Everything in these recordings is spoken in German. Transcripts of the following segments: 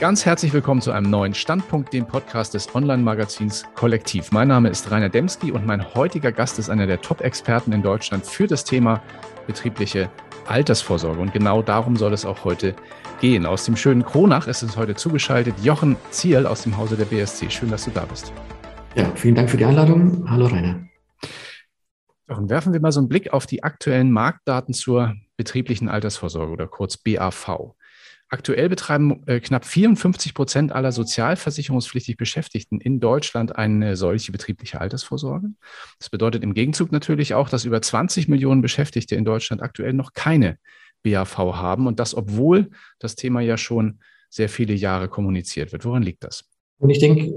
Ganz herzlich willkommen zu einem neuen Standpunkt, dem Podcast des Online-Magazins Kollektiv. Mein Name ist Rainer Demski und mein heutiger Gast ist einer der Top-Experten in Deutschland für das Thema betriebliche Altersvorsorge. Und genau darum soll es auch heute gehen. Aus dem schönen Kronach ist uns heute zugeschaltet Jochen Ziel aus dem Hause der BSC. Schön, dass du da bist. Ja, vielen Dank für die Einladung. Hallo Rainer. Jochen, werfen wir mal so einen Blick auf die aktuellen Marktdaten zur betrieblichen Altersvorsorge oder kurz BAV. Aktuell betreiben äh, knapp 54 Prozent aller sozialversicherungspflichtig Beschäftigten in Deutschland eine solche betriebliche Altersvorsorge. Das bedeutet im Gegenzug natürlich auch, dass über 20 Millionen Beschäftigte in Deutschland aktuell noch keine BAV haben und das, obwohl das Thema ja schon sehr viele Jahre kommuniziert wird. Woran liegt das? Und ich denke,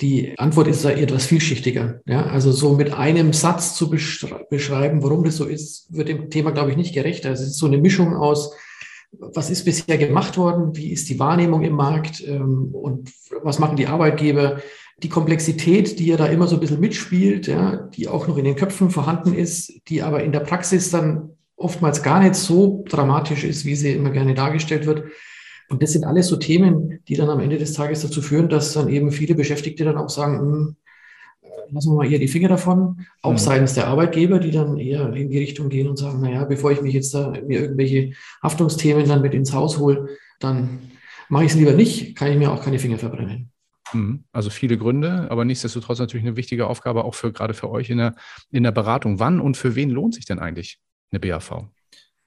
die Antwort ist da etwas vielschichtiger. Ja, also so mit einem Satz zu beschreiben, warum das so ist, wird dem Thema, glaube ich, nicht gerecht. Also es ist so eine Mischung aus was ist bisher gemacht worden, wie ist die Wahrnehmung im Markt ähm, und was machen die Arbeitgeber. Die Komplexität, die ja da immer so ein bisschen mitspielt, ja, die auch noch in den Köpfen vorhanden ist, die aber in der Praxis dann oftmals gar nicht so dramatisch ist, wie sie immer gerne dargestellt wird. Und das sind alles so Themen, die dann am Ende des Tages dazu führen, dass dann eben viele Beschäftigte dann auch sagen, hm, lassen wir mal eher die Finger davon, auch mhm. seitens der Arbeitgeber, die dann eher in die Richtung gehen und sagen, naja, bevor ich mich jetzt da mir irgendwelche Haftungsthemen dann mit ins Haus hole, dann mache ich es lieber nicht, kann ich mir auch keine Finger verbrennen. Mhm. Also viele Gründe, aber nichtsdestotrotz natürlich eine wichtige Aufgabe auch für gerade für euch in der, in der Beratung. Wann und für wen lohnt sich denn eigentlich eine BAV?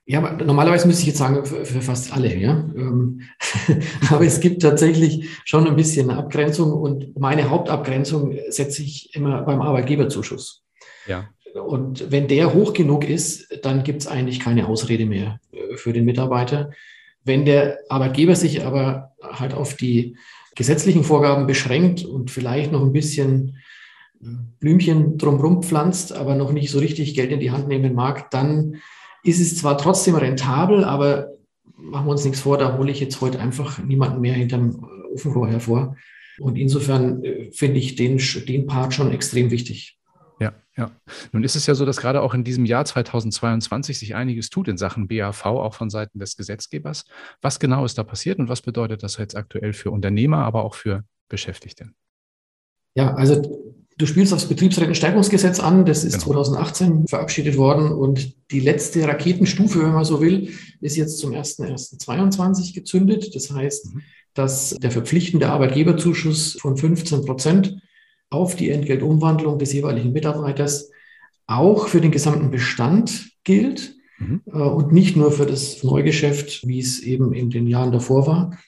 Ja, normalerweise müsste ich jetzt sagen, für, für fast alle, ja. Ähm, aber es gibt tatsächlich schon ein bisschen eine Abgrenzung und meine Hauptabgrenzung setze ich immer beim Arbeitgeberzuschuss. Ja. Und wenn der hoch genug ist, dann gibt es eigentlich keine Ausrede mehr äh, für den Mitarbeiter. Wenn der Arbeitgeber sich aber halt auf die gesetzlichen Vorgaben beschränkt und vielleicht noch ein bisschen äh, Blümchen drumherum pflanzt, aber noch nicht so richtig Geld in die Hand nehmen mag, dann ist es zwar trotzdem rentabel, aber machen wir uns nichts vor, da hole ich jetzt heute einfach niemanden mehr hinterm Ofenrohr hervor. Und insofern äh, finde ich den, den Part schon extrem wichtig. Ja, ja. Nun ist es ja so, dass gerade auch in diesem Jahr 2022 sich einiges tut in Sachen BAV, auch von Seiten des Gesetzgebers. Was genau ist da passiert und was bedeutet das jetzt aktuell für Unternehmer, aber auch für Beschäftigte? Ja, also Du spielst aufs Betriebsrentenstärkungsgesetz an, das ist genau. 2018 verabschiedet worden und die letzte Raketenstufe, wenn man so will, ist jetzt zum 01.01.22 gezündet. Das heißt, mhm. dass der verpflichtende Arbeitgeberzuschuss von 15 Prozent auf die Entgeltumwandlung des jeweiligen Mitarbeiters auch für den gesamten Bestand gilt mhm. Äh, und nicht nur für das Neugeschäft, wie es eben in den Jahren davor war.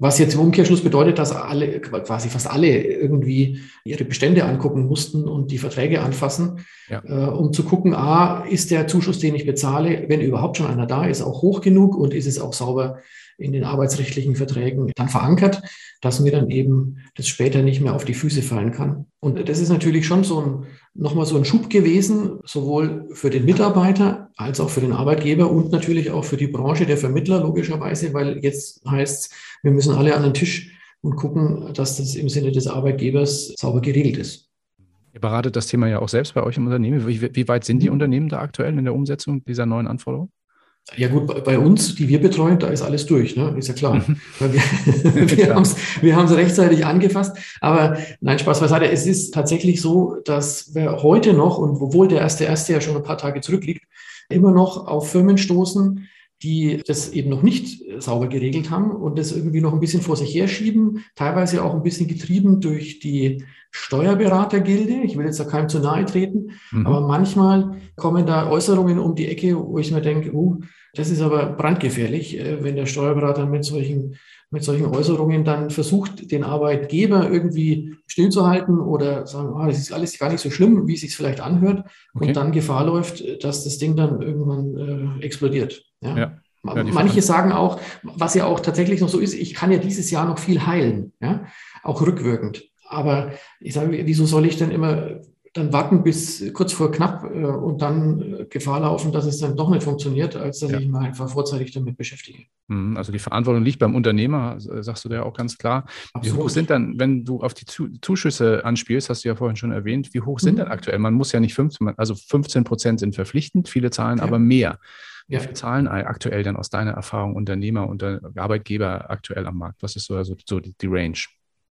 Was jetzt im Umkehrschluss bedeutet, dass alle, quasi fast alle irgendwie ihre Bestände angucken mussten und die Verträge anfassen, ja. äh, um zu gucken, a, ist der Zuschuss, den ich bezahle, wenn überhaupt schon einer da ist, auch hoch genug und ist es auch sauber in den arbeitsrechtlichen Verträgen dann verankert, dass mir dann eben das später nicht mehr auf die Füße fallen kann. Und das ist natürlich schon so ein, nochmal so ein Schub gewesen, sowohl für den Mitarbeiter als auch für den Arbeitgeber und natürlich auch für die Branche der Vermittler, logischerweise, weil jetzt heißt es, wir müssen alle an den Tisch und gucken, dass das im Sinne des Arbeitgebers sauber geregelt ist. Ihr beratet das Thema ja auch selbst bei euch im Unternehmen. Wie, wie weit sind die mhm. Unternehmen da aktuell in der Umsetzung dieser neuen Anforderungen? Ja gut, bei uns, die wir betreuen, da ist alles durch, ne? ist ja klar. Mhm. wir, wir haben es wir rechtzeitig angefasst. Aber nein, Spaß beiseite. Es ist tatsächlich so, dass wir heute noch, und obwohl der erste erste ja schon ein paar Tage zurückliegt, immer noch auf Firmen stoßen, die das eben noch nicht sauber geregelt haben und das irgendwie noch ein bisschen vor sich herschieben, teilweise auch ein bisschen getrieben durch die Steuerberatergilde. Ich will jetzt da keinem zu nahe treten, mhm. aber manchmal kommen da Äußerungen um die Ecke, wo ich mir denke, uh, das ist aber brandgefährlich, äh, wenn der Steuerberater mit solchen, mit solchen Äußerungen dann versucht, den Arbeitgeber irgendwie stillzuhalten oder sagen, ah, das ist alles gar nicht so schlimm, wie es sich vielleicht anhört okay. und dann Gefahr läuft, dass das Ding dann irgendwann äh, explodiert. Ja. ja. Ja, Manche sagen auch, was ja auch tatsächlich noch so ist, ich kann ja dieses Jahr noch viel heilen, ja, auch rückwirkend. Aber ich sage, wieso soll ich denn immer dann warten bis kurz vor knapp äh, und dann äh, Gefahr laufen, dass es dann doch nicht funktioniert, als dass ja. ich mich einfach vorzeitig damit beschäftige. Mhm, also die Verantwortung liegt beim Unternehmer, äh, sagst du ja auch ganz klar. Absolut. Wie hoch sind dann, wenn du auf die Zuschüsse anspielst, hast du ja vorhin schon erwähnt, wie hoch sind mhm. denn aktuell? Man muss ja nicht 15, also 15 Prozent sind verpflichtend, viele zahlen ja. aber mehr. Wie viel zahlen aktuell dann aus deiner Erfahrung Unternehmer und Arbeitgeber aktuell am Markt? Was ist so, also so die, die Range?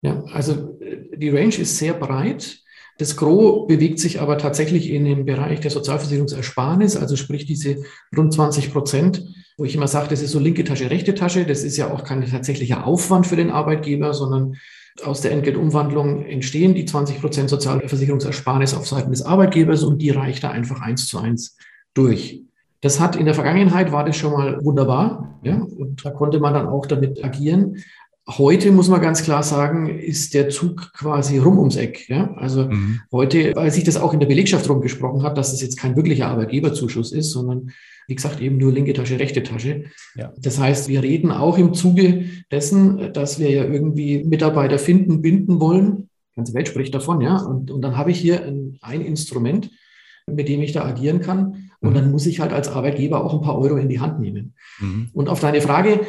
Ja, also äh, die Range ist sehr breit. Das Gros bewegt sich aber tatsächlich in dem Bereich der Sozialversicherungsersparnis, also sprich diese rund 20 Prozent, wo ich immer sage, das ist so linke Tasche, rechte Tasche. Das ist ja auch kein tatsächlicher Aufwand für den Arbeitgeber, sondern aus der Entgeltumwandlung entstehen die 20 Prozent Sozialversicherungsersparnis auf Seiten des Arbeitgebers und die reicht da einfach eins zu eins durch. Das hat in der Vergangenheit war das schon mal wunderbar, ja, und da konnte man dann auch damit agieren. Heute muss man ganz klar sagen, ist der Zug quasi rum ums Eck. Ja? Also mhm. heute, weil sich das auch in der Belegschaft rumgesprochen hat, dass es jetzt kein wirklicher Arbeitgeberzuschuss ist, sondern wie gesagt eben nur linke Tasche, rechte Tasche. Ja. Das heißt, wir reden auch im Zuge dessen, dass wir ja irgendwie Mitarbeiter finden, binden wollen. Die ganze Welt spricht davon, ja. Und, und dann habe ich hier ein, ein Instrument, mit dem ich da agieren kann. Und mhm. dann muss ich halt als Arbeitgeber auch ein paar Euro in die Hand nehmen. Mhm. Und auf deine Frage,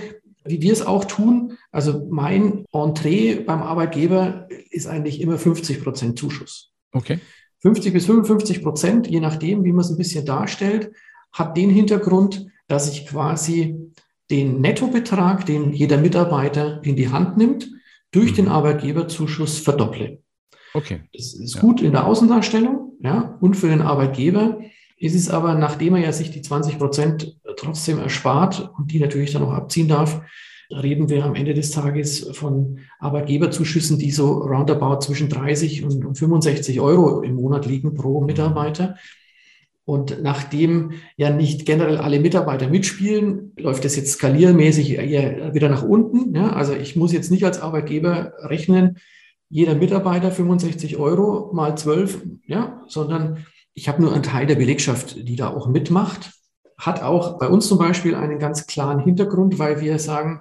wie wir es auch tun. Also mein Entree beim Arbeitgeber ist eigentlich immer 50 Prozent Zuschuss. Okay. 50 bis 55 Prozent, je nachdem, wie man es ein bisschen darstellt, hat den Hintergrund, dass ich quasi den Nettobetrag, den jeder Mitarbeiter in die Hand nimmt, durch mhm. den Arbeitgeberzuschuss verdopple. Okay. Das ist ja. gut in der Außendarstellung, ja, und für den Arbeitgeber ist es aber, nachdem er ja sich die 20 Prozent trotzdem erspart und die natürlich dann auch abziehen darf, reden wir am Ende des Tages von Arbeitgeberzuschüssen, die so roundabout zwischen 30 und 65 Euro im Monat liegen pro Mitarbeiter. Und nachdem ja nicht generell alle Mitarbeiter mitspielen, läuft das jetzt skaliermäßig eher wieder nach unten. Ja, also ich muss jetzt nicht als Arbeitgeber rechnen, jeder Mitarbeiter 65 Euro mal 12, ja, sondern ich habe nur einen Teil der Belegschaft, die da auch mitmacht. Hat auch bei uns zum Beispiel einen ganz klaren Hintergrund, weil wir sagen,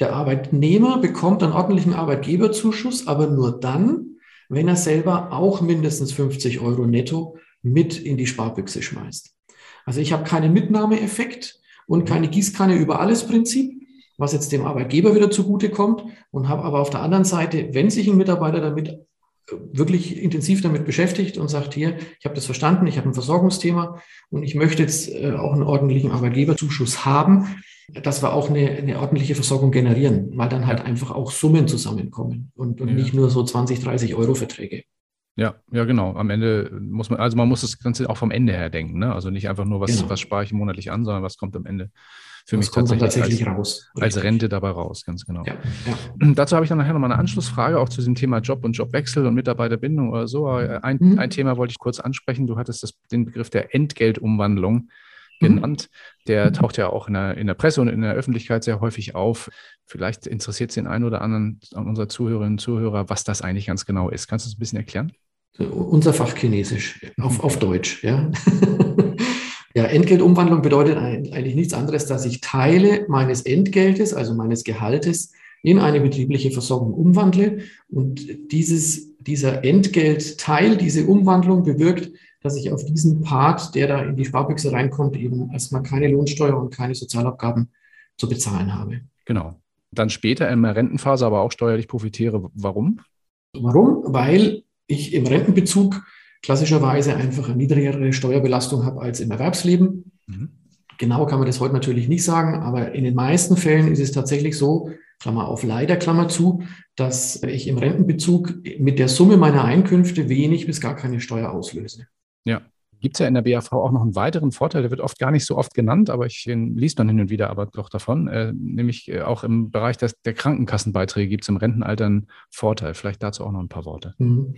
der Arbeitnehmer bekommt einen ordentlichen Arbeitgeberzuschuss, aber nur dann, wenn er selber auch mindestens 50 Euro netto mit in die Sparbüchse schmeißt. Also ich habe keinen Mitnahmeeffekt und keine Gießkanne über alles Prinzip, was jetzt dem Arbeitgeber wieder zugutekommt und habe aber auf der anderen Seite, wenn sich ein Mitarbeiter damit wirklich intensiv damit beschäftigt und sagt, hier, ich habe das verstanden, ich habe ein Versorgungsthema und ich möchte jetzt äh, auch einen ordentlichen Arbeitgeberzuschuss haben, dass wir auch eine, eine ordentliche Versorgung generieren, weil dann halt einfach auch Summen zusammenkommen und, und ja. nicht nur so 20, 30 Euro Verträge. Ja, ja, genau. Am Ende muss man, also man muss das Ganze auch vom Ende her denken, ne? Also nicht einfach nur, was, genau. was spare ich monatlich an, sondern was kommt am Ende für mich tatsächlich, tatsächlich als, raus. als Rente dabei raus, ganz genau. Ja, ja. Dazu habe ich dann nachher nochmal eine Anschlussfrage, auch zu diesem Thema Job und Jobwechsel und Mitarbeiterbindung oder so. Ein, mhm. ein Thema wollte ich kurz ansprechen. Du hattest das, den Begriff der Entgeltumwandlung mhm. genannt. Der taucht ja auch in der, in der Presse und in der Öffentlichkeit sehr häufig auf. Vielleicht interessiert es den einen oder anderen an unserer Zuhörerinnen und Zuhörer, was das eigentlich ganz genau ist. Kannst du es ein bisschen erklären? Unser Fach Chinesisch, auf, auf Deutsch, ja. Ja, Entgeltumwandlung bedeutet eigentlich nichts anderes, dass ich Teile meines Entgeltes, also meines Gehaltes, in eine betriebliche Versorgung umwandle. Und dieses, dieser Entgeltteil, diese Umwandlung bewirkt, dass ich auf diesen Part, der da in die Sparbüchse reinkommt, eben erstmal keine Lohnsteuer und keine Sozialabgaben zu bezahlen habe. Genau. Dann später in der Rentenphase aber auch steuerlich profitiere. Warum? Warum? Weil ich im Rentenbezug klassischerweise einfach eine niedrigere Steuerbelastung habe als im Erwerbsleben. Mhm. Genau kann man das heute natürlich nicht sagen, aber in den meisten Fällen ist es tatsächlich so, Klammer auf leider, Klammer zu, dass ich im Rentenbezug mit der Summe meiner Einkünfte wenig bis gar keine Steuer auslöse. Ja. Gibt es ja in der BAV auch noch einen weiteren Vorteil, der wird oft gar nicht so oft genannt, aber ich liest dann hin und wieder aber doch davon, äh, nämlich äh, auch im Bereich des, der Krankenkassenbeiträge gibt es im Rentenalter einen Vorteil. Vielleicht dazu auch noch ein paar Worte. Mhm.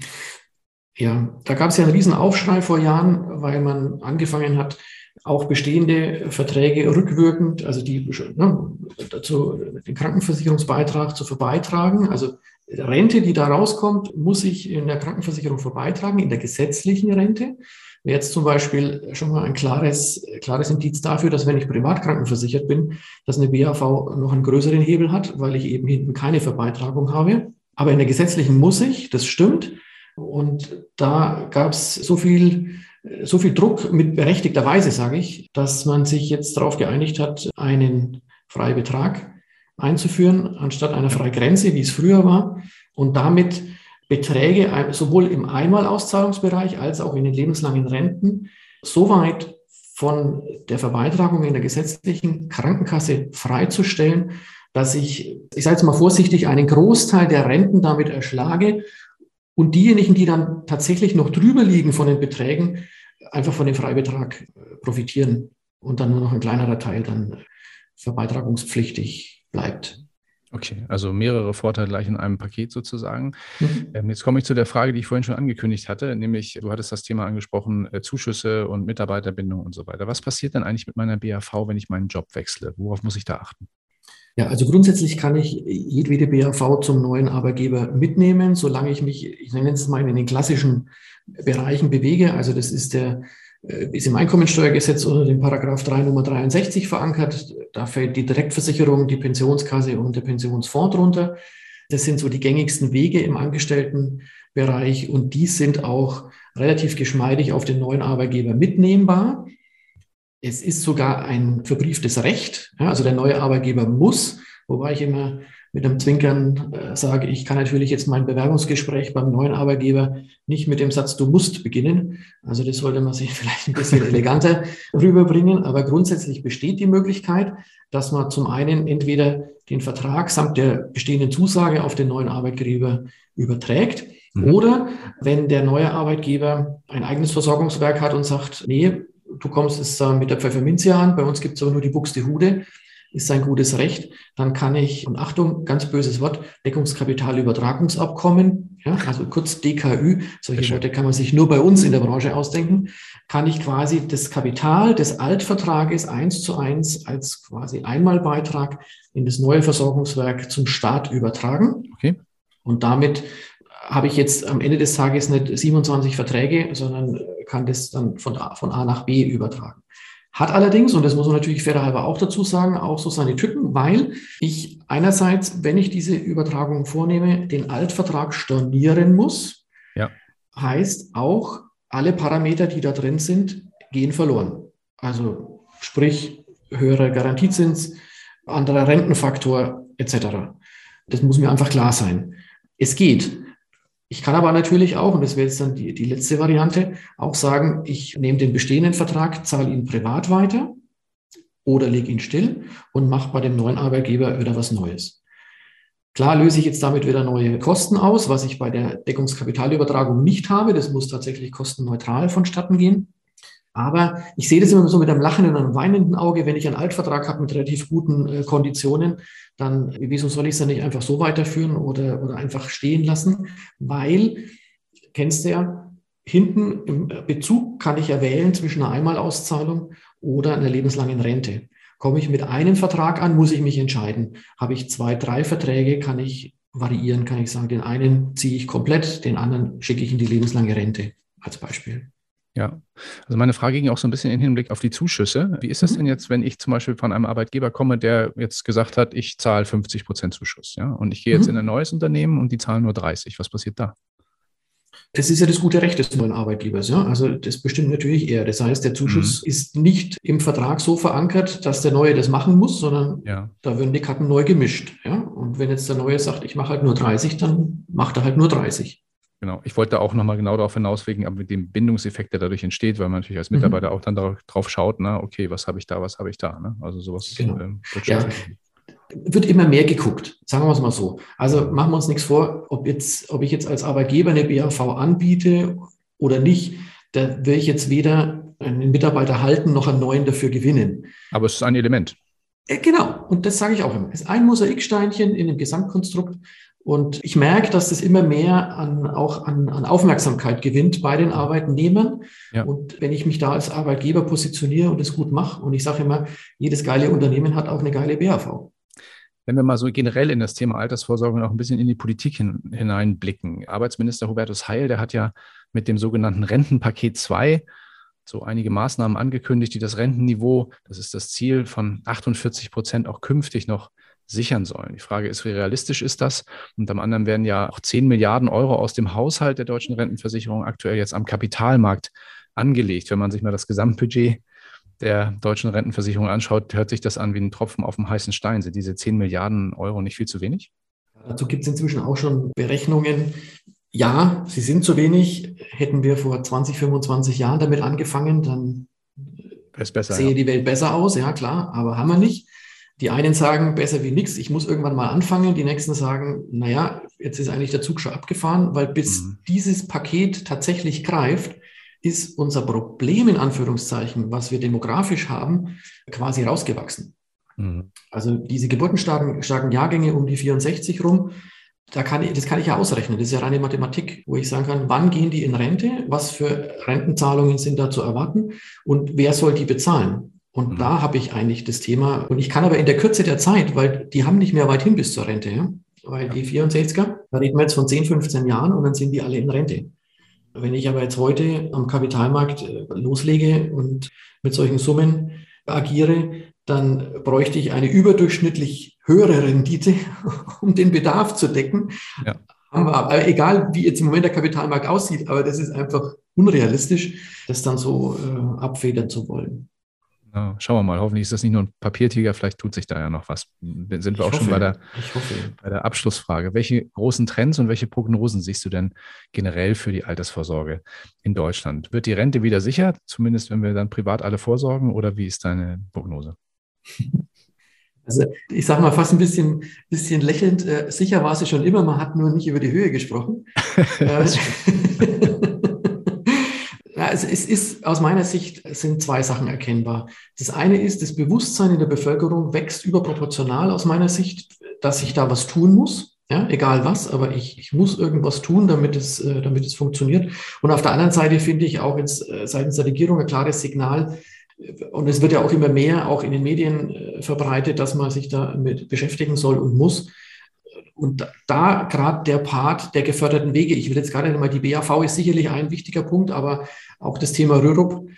Ja, da gab es ja einen riesen Aufschrei vor Jahren, weil man angefangen hat, auch bestehende Verträge rückwirkend, also die ne, dazu den Krankenversicherungsbeitrag zu verbeitragen. Also Rente, die da rauskommt, muss ich in der Krankenversicherung verbeitragen, in der gesetzlichen Rente. Wäre jetzt zum Beispiel schon mal ein klares, klares Indiz dafür, dass wenn ich privat krankenversichert bin, dass eine BAV noch einen größeren Hebel hat, weil ich eben hinten keine Verbeitragung habe. Aber in der gesetzlichen muss ich, das stimmt. Und da gab es so viel, so viel Druck mit berechtigter Weise, sage ich, dass man sich jetzt darauf geeinigt hat, einen Freibetrag einzuführen, anstatt einer Freigrenze, wie es früher war, und damit Beträge sowohl im Einmalauszahlungsbereich als auch in den lebenslangen Renten so weit von der Verbeitragung in der gesetzlichen Krankenkasse freizustellen, dass ich, ich sage jetzt mal vorsichtig, einen Großteil der Renten damit erschlage und diejenigen, die dann tatsächlich noch drüber liegen von den Beträgen, einfach von dem Freibetrag äh, profitieren und dann nur noch ein kleinerer Teil dann verbeitragungspflichtig bleibt. Okay, also mehrere Vorteile gleich in einem Paket sozusagen. Mhm. Ähm, jetzt komme ich zu der Frage, die ich vorhin schon angekündigt hatte, nämlich du hattest das Thema angesprochen, äh, Zuschüsse und Mitarbeiterbindung und so weiter. Was passiert denn eigentlich mit meiner BAV, wenn ich meinen Job wechsle? Worauf muss ich da achten? Ja, also grundsätzlich kann ich jedwede BAV zum neuen Arbeitgeber mitnehmen, solange ich mich, ich nenne es mal in den klassischen Bereichen bewege. Also das ist der äh, ist im Einkommensteuergesetz unter dem Paragraph 3 Nummer 63 verankert. Da fällt die Direktversicherung, die Pensionskasse und der Pensionsfonds drunter. Das sind so die gängigsten Wege im Angestelltenbereich und die sind auch relativ geschmeidig auf den neuen Arbeitgeber mitnehmbar. Es ist sogar ein verbrieftes Recht. also der neue Arbeitgeber muss, wobei ich immer mit einem Zwinkern äh, sage, ich kann natürlich jetzt mein Bewerbungsgespräch beim neuen Arbeitgeber nicht mit dem Satz, du musst beginnen. Also das sollte man sich vielleicht ein bisschen eleganter rüberbringen. Aber grundsätzlich besteht die Möglichkeit, dass man zum einen entweder den Vertrag samt der bestehenden Zusage auf den neuen Arbeitgeber überträgt. Mhm. Oder wenn der neue Arbeitgeber ein eigenes Versorgungswerk hat und sagt, nee, du kommst es mit der Pfefferminzia an, bei uns gibt es aber nur die Buxtehude, ist sein gutes Recht, dann kann ich, und Achtung, ganz böses Wort, Deckungskapitalübertragungsabkommen, ja, also kurz DKÜ, solche Worte kann man sich nur bei uns in der Branche ausdenken, kann ich quasi das Kapital des Altvertrages eins zu eins als quasi Einmalbeitrag in das neue Versorgungswerk zum Staat übertragen. Okay. Und damit habe ich jetzt am Ende des Tages nicht 27 Verträge, sondern kann das dann von A, von A nach B übertragen. Hat allerdings, und das muss man natürlich fairerhalber auch dazu sagen, auch so seine Tücken, weil ich einerseits, wenn ich diese Übertragung vornehme, den Altvertrag stornieren muss. Ja. Heißt auch, alle Parameter, die da drin sind, gehen verloren. Also sprich, höherer Garantiezins, anderer Rentenfaktor etc. Das muss mir einfach klar sein. Es geht. Ich kann aber natürlich auch, und das wäre jetzt dann die, die letzte Variante, auch sagen, ich nehme den bestehenden Vertrag, zahle ihn privat weiter oder lege ihn still und mache bei dem neuen Arbeitgeber wieder was Neues. Klar löse ich jetzt damit wieder neue Kosten aus, was ich bei der Deckungskapitalübertragung nicht habe. Das muss tatsächlich kostenneutral vonstatten gehen. Aber ich sehe das immer so mit einem lachenden und einem weinenden Auge. Wenn ich einen Altvertrag habe mit relativ guten äh, Konditionen, dann wieso soll ich es dann nicht einfach so weiterführen oder, oder einfach stehen lassen? Weil, kennst du ja, hinten im Bezug kann ich ja wählen zwischen einer Einmalauszahlung oder einer lebenslangen Rente. Komme ich mit einem Vertrag an, muss ich mich entscheiden. Habe ich zwei, drei Verträge, kann ich variieren, kann ich sagen, den einen ziehe ich komplett, den anderen schicke ich in die lebenslange Rente als Beispiel. Ja, also meine Frage ging auch so ein bisschen in Hinblick auf die Zuschüsse. Wie ist das mhm. denn jetzt, wenn ich zum Beispiel von einem Arbeitgeber komme, der jetzt gesagt hat, ich zahle 50 Prozent Zuschuss, ja, und ich gehe jetzt mhm. in ein neues Unternehmen und die zahlen nur 30. Was passiert da? Das ist ja das gute Recht des neuen Arbeitgebers. Ja? Also das bestimmt natürlich er. Das heißt, der Zuschuss mhm. ist nicht im Vertrag so verankert, dass der Neue das machen muss, sondern ja. da werden die Karten neu gemischt. Ja? Und wenn jetzt der Neue sagt, ich mache halt nur 30, dann macht er halt nur 30. Genau. Ich wollte auch nochmal genau darauf hinauswegen, aber mit dem Bindungseffekt, der dadurch entsteht, weil man natürlich als Mitarbeiter mhm. auch dann darauf schaut, na, okay, was habe ich da, was habe ich da. Ne? Also sowas genau. ähm, wird ja. Wird immer mehr geguckt, sagen wir es mal so. Also machen wir uns nichts vor, ob, jetzt, ob ich jetzt als Arbeitgeber eine BAV anbiete oder nicht, da will ich jetzt weder einen Mitarbeiter halten noch einen neuen dafür gewinnen. Aber es ist ein Element. Äh, genau, und das sage ich auch immer. Es ist ein Mosaiksteinchen in dem Gesamtkonstrukt. Und ich merke, dass das immer mehr an, auch an, an Aufmerksamkeit gewinnt bei den Arbeitnehmern. Ja. Und wenn ich mich da als Arbeitgeber positioniere und es gut mache, und ich sage immer, jedes geile Unternehmen hat auch eine geile BAV. Wenn wir mal so generell in das Thema Altersvorsorge noch ein bisschen in die Politik hin, hineinblicken. Arbeitsminister Hubertus Heil, der hat ja mit dem sogenannten Rentenpaket 2 so einige Maßnahmen angekündigt, die das Rentenniveau, das ist das Ziel von 48 Prozent, auch künftig noch sichern sollen. Die Frage ist, wie realistisch ist das? Und am anderen werden ja auch 10 Milliarden Euro aus dem Haushalt der deutschen Rentenversicherung aktuell jetzt am Kapitalmarkt angelegt. Wenn man sich mal das Gesamtbudget der deutschen Rentenversicherung anschaut, hört sich das an wie ein Tropfen auf dem heißen Stein. Sind diese 10 Milliarden Euro nicht viel zu wenig? Dazu gibt es inzwischen auch schon Berechnungen. Ja, sie sind zu wenig. Hätten wir vor 20, 25 Jahren damit angefangen, dann besser, sehe ja. die Welt besser aus, ja klar, aber haben wir nicht. Die einen sagen, besser wie nichts, ich muss irgendwann mal anfangen. Die nächsten sagen, naja, jetzt ist eigentlich der Zug schon abgefahren, weil bis mhm. dieses Paket tatsächlich greift, ist unser Problem in Anführungszeichen, was wir demografisch haben, quasi rausgewachsen. Mhm. Also diese geburtenstarken starken Jahrgänge um die 64 rum, da kann ich, das kann ich ja ausrechnen. Das ist ja reine Mathematik, wo ich sagen kann, wann gehen die in Rente, was für Rentenzahlungen sind da zu erwarten und wer soll die bezahlen? Und mhm. da habe ich eigentlich das Thema. Und ich kann aber in der Kürze der Zeit, weil die haben nicht mehr weit hin bis zur Rente, ja? weil die 64er, da reden wir jetzt von 10, 15 Jahren und dann sind die alle in Rente. Wenn ich aber jetzt heute am Kapitalmarkt äh, loslege und mit solchen Summen agiere, dann bräuchte ich eine überdurchschnittlich höhere Rendite, um den Bedarf zu decken. Ja. Aber egal, wie jetzt im Moment der Kapitalmarkt aussieht, aber das ist einfach unrealistisch, das dann so äh, abfedern zu wollen. Ja, schauen wir mal. Hoffentlich ist das nicht nur ein Papiertiger. Vielleicht tut sich da ja noch was. Sind wir ich auch hoffe, schon bei der, bei der Abschlussfrage. Welche großen Trends und welche Prognosen siehst du denn generell für die Altersvorsorge in Deutschland? Wird die Rente wieder sicher, zumindest wenn wir dann privat alle vorsorgen, oder wie ist deine Prognose? Also ich sage mal fast ein bisschen, bisschen lächelnd, äh, sicher war sie schon immer, man hat nur nicht über die Höhe gesprochen. Äh, also es ist aus meiner Sicht sind zwei Sachen erkennbar. Das eine ist, das Bewusstsein in der Bevölkerung wächst überproportional aus meiner Sicht, dass ich da was tun muss. Ja, egal was, aber ich, ich muss irgendwas tun, damit es, äh, damit es funktioniert. Und auf der anderen Seite finde ich auch jetzt äh, seitens der Regierung ein klares Signal, und es wird ja auch immer mehr auch in den Medien äh, verbreitet, dass man sich damit beschäftigen soll und muss. Und da gerade der Part der geförderten Wege, ich will jetzt gerade mal, die BAV ist sicherlich ein wichtiger Punkt, aber auch das Thema Rürup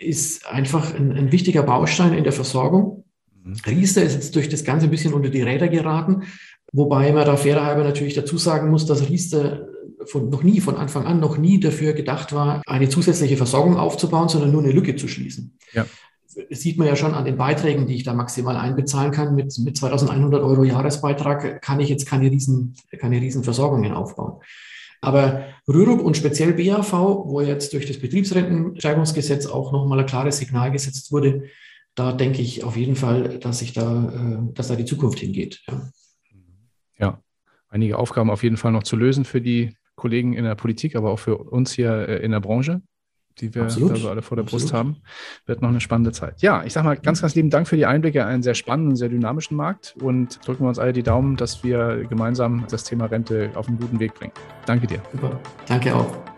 ist einfach ein, ein wichtiger Baustein in der Versorgung. Mhm. Riester ist jetzt durch das Ganze ein bisschen unter die Räder geraten, wobei man da fairerhalber natürlich dazu sagen muss, dass Riester von, noch nie, von Anfang an noch nie dafür gedacht war, eine zusätzliche Versorgung aufzubauen, sondern nur eine Lücke zu schließen. Ja. Sieht man ja schon an den Beiträgen, die ich da maximal einbezahlen kann. Mit, mit 2100 Euro Jahresbeitrag kann ich jetzt keine riesen, keine riesen Versorgungen aufbauen. Aber Rürup und speziell BAV, wo jetzt durch das Betriebsrentensteigerungsgesetz auch nochmal ein klares Signal gesetzt wurde, da denke ich auf jeden Fall, dass sich da, äh, dass da die Zukunft hingeht. Ja. ja, einige Aufgaben auf jeden Fall noch zu lösen für die Kollegen in der Politik, aber auch für uns hier äh, in der Branche, die wir also alle vor der Absolut. Brust haben. Wird noch eine spannende Zeit. Ja, ich sage mal ganz, ganz lieben Dank für die Einblicke in einen sehr spannenden, sehr dynamischen Markt und drücken wir uns alle die Daumen, dass wir gemeinsam das Thema Rente auf einen guten Weg bringen. Danke dir. Super. Danke auch.